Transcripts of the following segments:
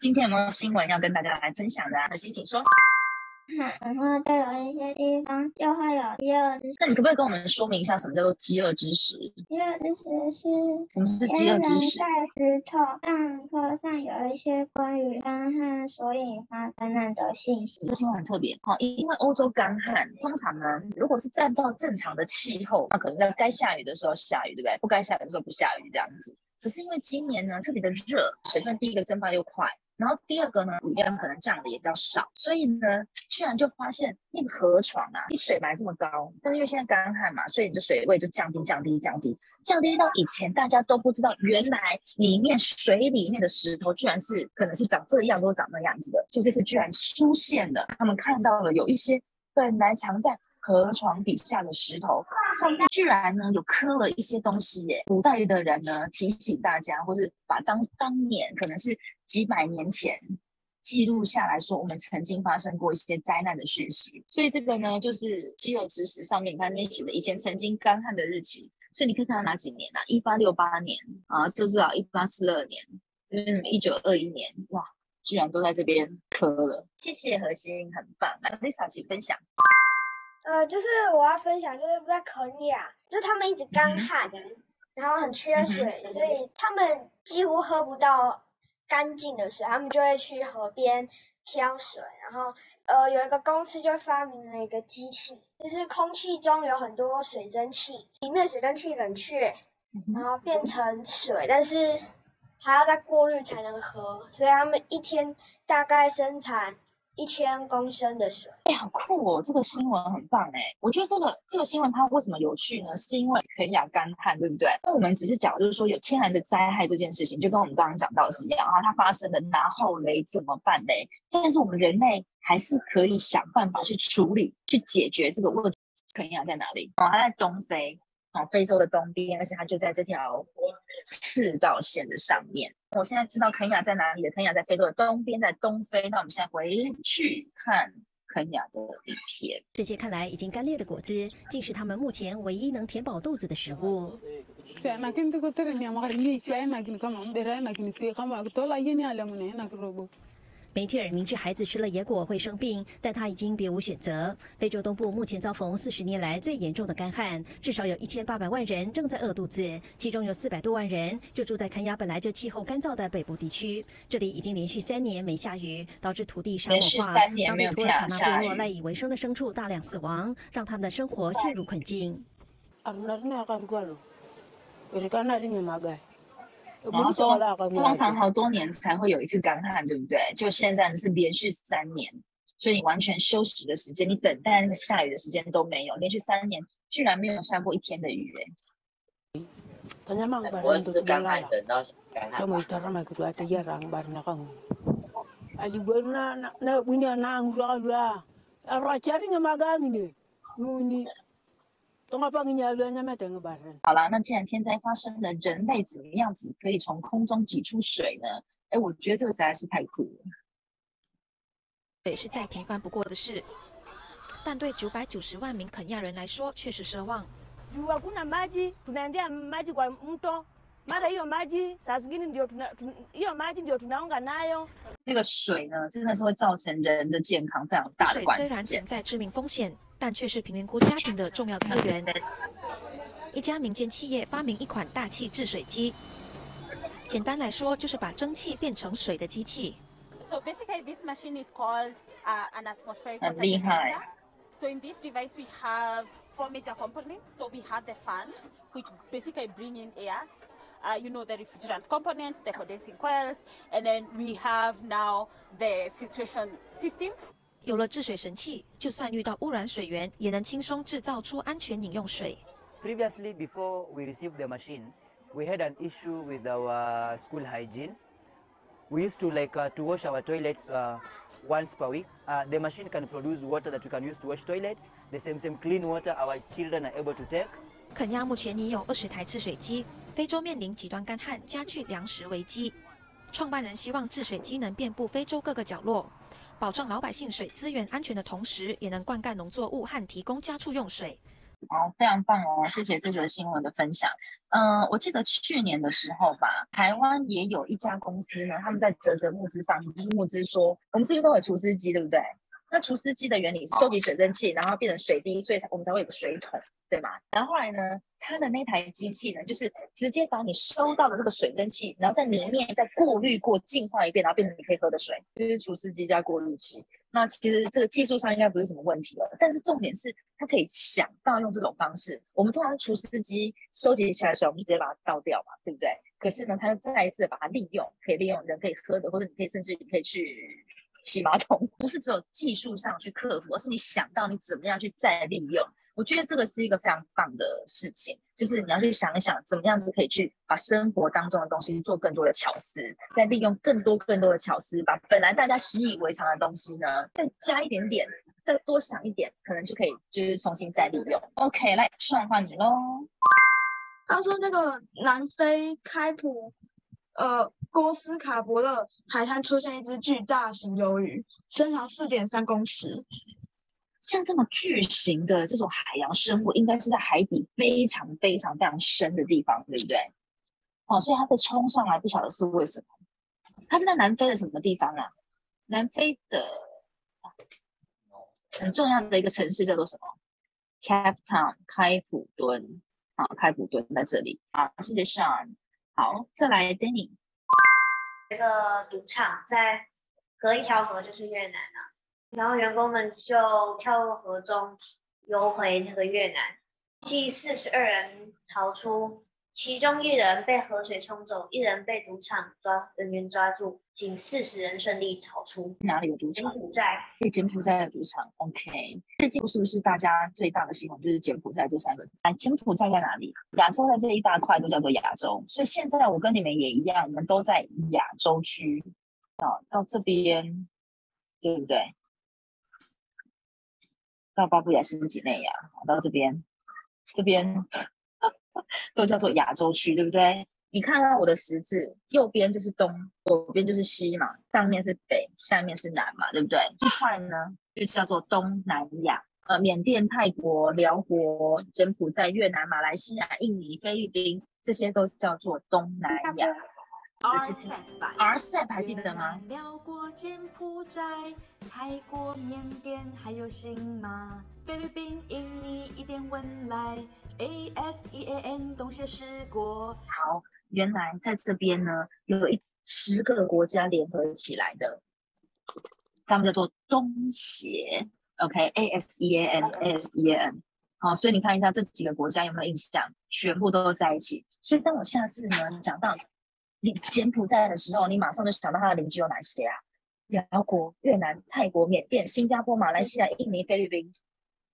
今天有没有新闻要跟大家来分享的？啊？心请说。然后就有一些地方就会有饥饿之那你可不可以跟我们说明一下什么叫做饥饿之时？饥饿之时是什么是饥饿之时？在石头上课上有一些关于干旱所引发灾难的信息。这新闻很特别哈，因为欧洲干旱，通常呢，如果是按照正常的气候，那可能在该下雨的时候下雨，对不对？不该下雨的时候不下雨这样子。可是因为今年呢特别的热，水分第一个蒸发又快。然后第二个呢，雨量可能降的也比较少，所以呢，居然就发现那个河床啊，你水埋这么高，但是因为现在干旱嘛，所以你的水位就降低、降低、降低，降低到以前大家都不知道，原来里面水里面的石头居然是可能是长这样，都长那样子的，就这次居然出现了，他们看到了有一些本来藏在。河床底下的石头上面居然呢有刻了一些东西耶！古代的人呢提醒大家，或是把当当年可能是几百年前记录下来说，我们曾经发生过一些灾难的讯息。所以这个呢就是肌肉之时上面你看那边写的以前曾经干旱的日期，所以你可以看到哪几年啊？一八六八年啊，这至少一八四二年，这边什么一九二一年，哇，居然都在这边刻了。谢谢核心，很棒。那 Lisa 请分享。呃，就是我要分享，就是在肯亚，就是他们一直干旱，然后很缺水，所以他们几乎喝不到干净的水，他们就会去河边挑水，然后呃有一个公司就发明了一个机器，就是空气中有很多水蒸气，里面水蒸气冷却，然后变成水，但是还要再过滤才能喝，所以他们一天大概生产。一千公升的水，哎，好酷哦！这个新闻很棒哎，我觉得这个这个新闻它为什么有趣呢？是因为肯亚干旱，对不对？那我们只是讲，就是说有天然的灾害这件事情，就跟我们刚刚讲到是一样啊，它发生了，然后雷怎么办嘞？但是我们人类还是可以想办法去处理、去解决这个问题。肯亚在哪里？哦，它在东非。哦，非洲的东边，而且它就在这条赤道线的上面。我现在知道肯亚在哪里了，肯亚在非洲的东边，在东非。那我们现在回去看肯亚的一片。这些看来已经干裂的果子，竟是他们目前唯一能填饱肚子的食物。梅切尔明知孩子吃了野果会生病，但他已经别无选择。非洲东部目前遭逢四十年来最严重的干旱，至少有一千八百万人正在饿肚子，其中有四百多万人就住在肯亚本来就气候干燥的北部地区。这里已经连续三年没下雨，导致土地沙漠化，当地图尔卡纳部落赖以为生的牲畜大量死亡，让他们的生活陷入困境。然后说，通常好多年才会有一次干旱，对不对？就现在是连续三年，所以你完全休息的时间，你等待那个下雨的时间都没有，连续三年居然没有下过一天的雨，哎。我是干旱等到干旱。好了，那既然天灾发生了，人类怎么样子可以从空中挤出水呢？哎，我觉得这个实在是太酷了。水是再平凡不过的事，但对九百九十万名肯亚人来说却是奢望。那个水呢，真的是会造成人的健康非常大的关水虽然存在致命风险。但却是贫民窟家庭的重要资源。一家民间企业发明一款大气制水机，简单来说就是把蒸汽变成水的机器。So basically, this machine is called an atmospheric water generator. So in this device, we have four major components. So we have the fans, which basically bring in air. You know the refrigerant components, the condensing coils, and then we have now the filtration system. 有了治水神器，就算遇到污染水源，也能轻松制造出安全饮用水。Previously, before we received the machine, we had an issue with our school hygiene. We used to like to wash our toilets once per week. The machine can produce water that we can use to wash toilets. The same same clean water our children are able to take. 肯亚目前已有二十台治水机。非洲面临极端干旱，加剧粮食危机。创办人希望制水机能遍布非洲各个角落。保障老百姓水资源安全的同时，也能灌溉农作物和提供家畜用水。好，非常棒哦，谢谢这则新闻的分享。嗯、我记得去年的时候吧，台湾也有一家公司呢，他们在泽泽募资上，就是募资说，我们这边都有除湿机，对不对？那除湿机的原理是收集水蒸气，然后变成水滴，所以才我们才会有个水桶，对吗？然后后来呢，它的那台机器呢，就是直接把你收到的这个水蒸气，然后在里面再过滤过、净化一遍，然后变成你可以喝的水，就是除湿机加过滤器。那其实这个技术上应该不是什么问题了，但是重点是它可以想到用这种方式。我们通常是除湿机收集起来的水，我们就直接把它倒掉嘛，对不对？可是呢，它又再一次把它利用，可以利用人可以喝的，或者你可以甚至你可以去洗马桶，不是只有技术上去克服，而是你想到你怎么样去再利用。我觉得这个是一个非常棒的事情，就是你要去想一想，怎么样子可以去把生活当中的东西做更多的巧思，再利用更多更多的巧思，把本来大家习以为常的东西呢，再加一点点，再多想一点，可能就可以就是重新再利用。OK，来，上换你喽。他说那个南非开普呃哥斯卡伯勒海滩出现一只巨大型鱿鱼，身长四点三公尺。像这么巨型的这种海洋生物，应该是在海底非常非常非常深的地方，对不对？哦，所以它被冲上来，不晓得是为什么。它是在南非的什么地方啊？南非的很重要的一个城市叫做什么？Cape Town，开普敦。啊，开普敦在这里。啊，谢谢 Sean。好，再来 Jenny，。一个赌场在隔一条河就是越南了、然后员工们就跳入河中游回那个越南，计四十二人逃出，其中一人被河水冲走，一人被赌场抓人员抓住，仅四十人顺利逃出。哪里有赌场柬？埔寨对，柬埔寨的赌场。OK，最近是不是大家最大的新闻就是柬埔寨这三个字？哎，柬埔寨在哪里？亚洲的这一大块都叫做亚洲，所以现在我跟你们也一样，我们都在亚洲区啊，到这边，对不对？到巴布亚新几内亚，到这边，这边 都叫做亚洲区，对不对？你看到我的十字，右边就是东，左边就是西嘛，上面是北，下面是南嘛，对不对？这块呢就叫做东南亚，呃，缅甸、泰国、辽国、柬埔寨、越南、马来西亚、印尼、菲律宾，这些都叫做东南亚。仔细听 RCEP 还记得吗？辽国、柬埔寨、泰国、缅甸，还有新马、菲律宾、印尼，一点文来，ASEAN 东协十国。好，原来在这边呢，有一十个国家联合起来的，他们叫做东协，OK，A S E A N，A S E A N。好，所以你看一下这几个国家有没有印象？全部都在一起。所以当我下次呢讲到你柬埔寨的时候，你马上就想到它的邻居有哪些啊？辽国、越南、泰国、缅甸、新加坡、马来西亚、印尼、菲律宾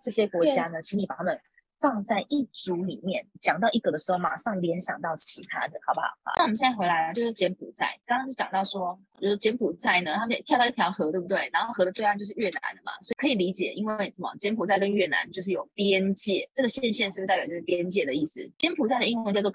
这些国家呢，请你把它们放在一组里面。讲到一个的时候，马上联想到其他的，好不好？好，那我们现在回来了，就是柬埔寨。刚刚是讲到说，就是柬埔寨呢，他们跳到一条河，对不对？然后河的对岸就是越南的嘛，所以可以理解，因为什么？柬埔寨跟越南就是有边界，这个线线是不是代表就是边界的意思？柬埔寨的英文叫做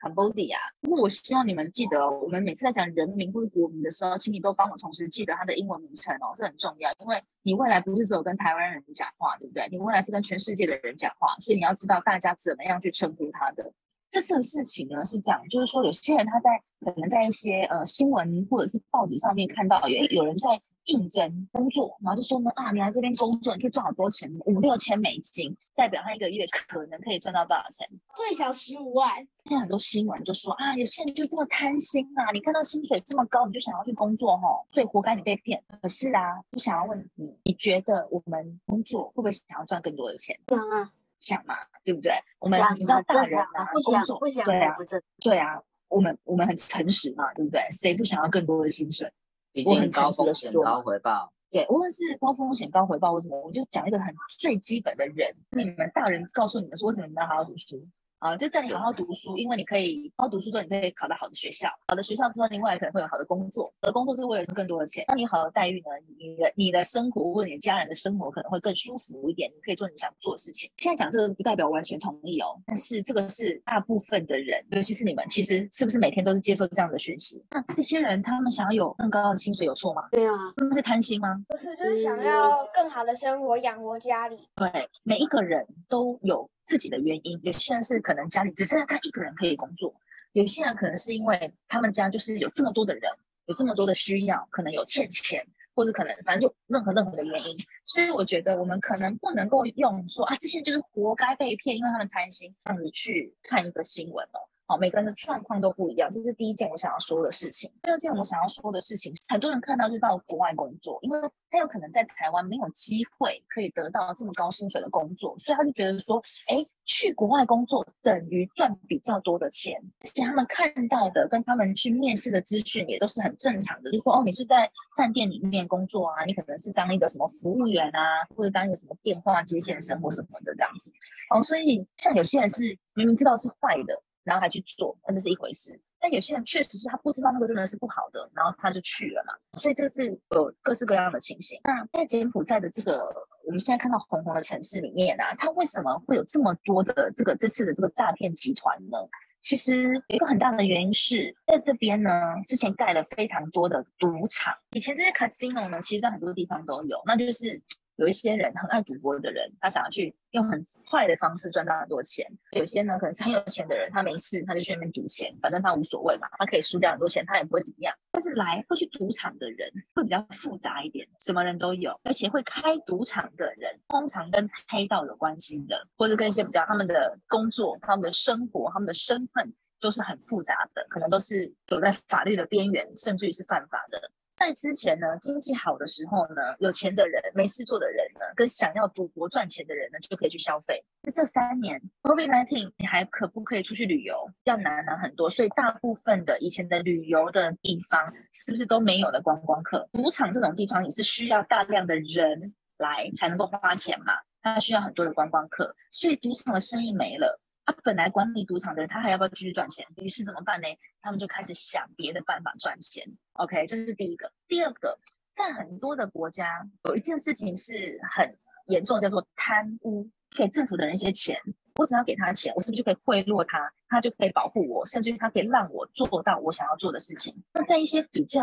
Cambodia，。不过我希望你们记得，我们每次在讲人名或者国名的时候，请你都帮我同时记得它的英文名称哦，这很重要，因为你未来不是只有跟台湾人讲话，对不对？你未来是跟全世界的人讲话，所以你要知道大家怎么样去称呼他的。这次的事情呢是这样，就是说有些人他在可能在一些呃新闻或者是报纸上面看到有有人在应征工作，然后就说呢啊，你来这边工作，你可以赚好多钱，五六千美金，代表他一个月可能可以赚到多少钱？最少十五万。现在很多新闻就说啊，有些人就这么贪心啊，你看到薪水这么高，你就想要去工作吼，所以活该你被骗。可是啊，我想要问你，你觉得我们工作会不会想要赚更多的钱？想啊，想嘛，对不对？我们你知道啊大人啊，正常啊不工作想不想对啊对啊，我们我们很诚实嘛，对不对？谁不想要更多的薪水？毕我很竟高风险高，回报。对，无论是高风险高回报或什么，我就讲一个很最基本的人，你们大人告诉你们说，为什么你们要好好读书？啊，就叫你好好读书，因为你可以好好读书之后，你可以考到好的学校，好的学校之后，另外可能会有好的工作，好的工作是为了更多的钱。那你好的待遇呢？你的你的生活或者你家人的生活可能会更舒服一点，你可以做你想做的事情。现在讲这个不代表完全同意哦，但是这个是大部分的人，尤其是你们，其实是不是每天都是接受这样的讯息？那这些人他们想要有更高的薪水有错吗？对啊，他们是贪心吗？不是，就是想要更好的生活，养活家里。对，每一个人都有自己的原因。有些人是可能家里只剩下他一个人可以工作，有些人可能是因为他们家就是有这么多的人，有这么多的需要，可能有欠钱，或者可能反正就任何任何的原因。所以我觉得我们可能不能够用说啊，这些就是活该被骗，因为他们贪心，这样子去看一个新闻哦。好，每个人的状况都不一样，这是第一件我想要说的事情。第二件我想要说的事情，很多人看到就到国外工作，因为他有可能在台湾没有机会可以得到这么高薪水的工作，所以他就觉得说，哎，去国外工作等于赚比较多的钱。而且他们看到的跟他们去面试的资讯也都是很正常的，就说哦，你是在饭店里面工作啊，你可能是当一个什么服务员啊，或者当一个什么电话接线生或什么的这样子。哦，所以像有些人是明明知道是坏的。然后还去做，那这是一回事。但有些人确实是他不知道那个真的是不好的，然后他就去了嘛。所以这是有各式各样的情形。那在柬埔寨的这个我们现在看到红红的城市里面啊，它为什么会有这么多的这个这次的这个诈骗集团呢？其实有一个很大的原因是在这边呢，之前盖了非常多的赌场。以前这些 casino 呢，其实在很多地方都有，那就是。有一些人很爱赌博的人，他想要去用很快的方式赚到很多钱。有些呢，可能是很有钱的人，他没事他就去那边赌钱，反正他无所谓嘛，他可以输掉很多钱，他也不会怎么样。但是来会去赌场的人会比较复杂一点，什么人都有，而且会开赌场的人通常跟黑道有关系的，或者跟一些比较他们的工作、他们的生活、他们的身份都是很复杂的，可能都是走在法律的边缘，甚至于是犯法的。在之前呢，经济好的时候呢，有钱的人、没事做的人呢，跟想要赌博赚钱的人呢，就可以去消费。这三年，COVID-19，你还可不可以出去旅游？要难难很多。所以大部分的以前的旅游的地方，是不是都没有了观光客？赌场这种地方也是需要大量的人来才能够花钱嘛，它需要很多的观光客，所以赌场的生意没了。他本来管理赌场的人，他还要不要继续赚钱？于是怎么办呢？他们就开始想别的办法赚钱。OK，这是第一个。第二个，在很多的国家，有一件事情是很严重，叫做贪污，给政府的人一些钱。我只要给他钱，我是不是就可以贿赂他？他就可以保护我，甚至于他可以让我做到我想要做的事情。那在一些比较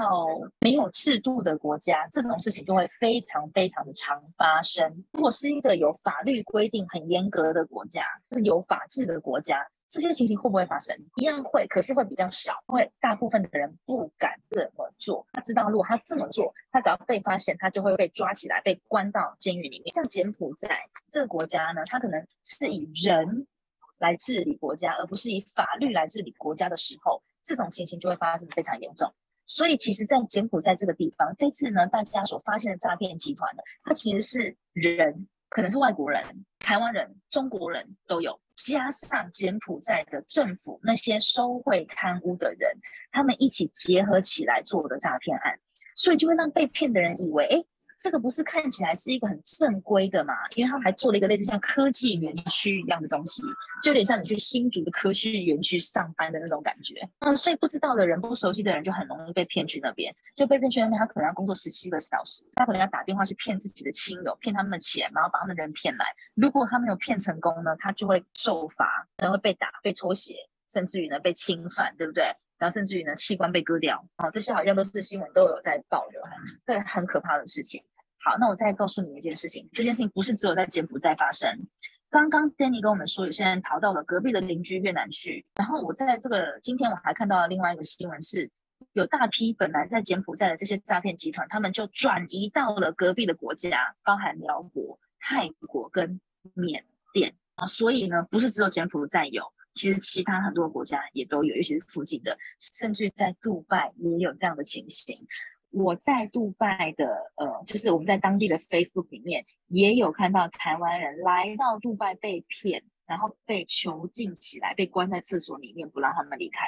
没有制度的国家，这种事情就会非常非常的常发生。如果是一个有法律规定很严格的国家，是有法治的国家。这些情形会不会发生？一样会，可是会比较少，因为大部分的人不敢这么做。他知道，如果他这么做，他只要被发现，他就会被抓起来，被关到监狱里面。像柬埔寨这个国家呢，它可能是以人来治理国家，而不是以法律来治理国家的时候，这种情形就会发生非常严重。所以，其实，在柬埔寨这个地方，这次呢，大家所发现的诈骗集团呢，它其实是人，可能是外国人、台湾人、中国人都有。加上柬埔寨的政府那些收贿贪污的人，他们一起结合起来做的诈骗案，所以就会让被骗的人以为，哎。这个不是看起来是一个很正规的嘛？因为他们还做了一个类似像科技园区一样的东西，就有点像你去新竹的科技园区上班的那种感觉。嗯，所以不知道的人、不熟悉的人就很容易被骗去那边，就被骗去那边。他可能要工作十七个小时，他可能要打电话去骗自己的亲友，骗他们的钱，然后把他们人骗来。如果他没有骗成功呢，他就会受罚，可能会被打、被抽血，甚至于呢被侵犯，对不对？然后甚至于呢器官被割掉。哦，这些好像都是新闻都有在报的，对，很可怕的事情。好，那我再告诉你一件事情，这件事情不是只有在柬埔寨发生。刚刚 Danny 跟我们说，有些人逃到了隔壁的邻居越南去。然后我在这个今天我还看到了另外一个新闻，是有大批本来在柬埔寨的这些诈骗集团，他们就转移到了隔壁的国家，包含辽国、泰国跟缅甸啊。所以呢，不是只有柬埔寨有，其实其他很多国家也都有，尤其是附近的，甚至在杜拜也有这样的情形。我在杜拜的，呃，就是我们在当地的 Facebook 里面也有看到台湾人来到杜拜被骗，然后被囚禁起来，被关在厕所里面不让他们离开。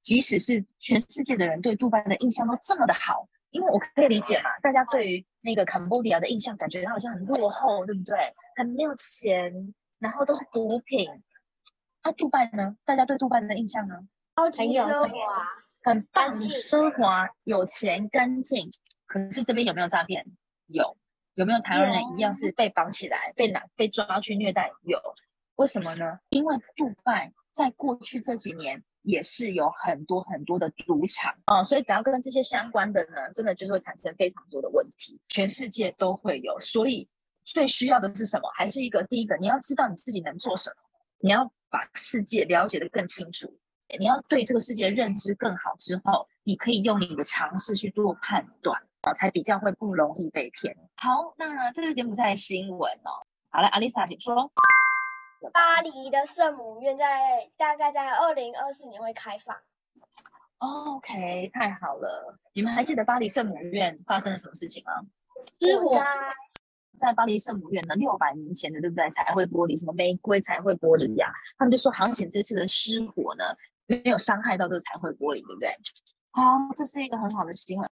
即使是全世界的人对杜拜的印象都这么的好，因为我可以理解嘛，大家对于那个 Cambodia 的印象感觉它好像很落后，对不对？很没有钱，然后都是毒品。那杜拜呢？大家对杜拜的印象呢？超级奢华，很棒，奢华，有钱，干净。可是这边有没有诈骗？有。有没有台湾人一样是被绑起来、被拿、被抓去虐待？有。为什么呢？因为杜拜在过去这几年也是有很多很多的赌场啊，所以只要跟这些相关的呢，真的就是会产生非常多的问题。全世界都会有，所以最需要的是什么？还是一个第一个，你要知道你自己能做什么，你要把世界了解的更清楚，你要对这个世界认知更好之后，你可以用你的尝试去做判断。啊，才比较会不容易被骗。好，那这个柬埔寨新闻哦。好了，阿丽莎，请说。巴黎的圣母院在大概在二零二四年会开放。OK，太好了。你们还记得巴黎圣母院发生了什么事情吗？失火。在巴黎圣母院呢，六百年前的，对不对？彩绘玻璃，什么玫瑰彩绘玻璃呀？他们就说，好险这次的失火呢，没有伤害到这个彩绘玻璃，对不对？好，这是一个很好的新闻。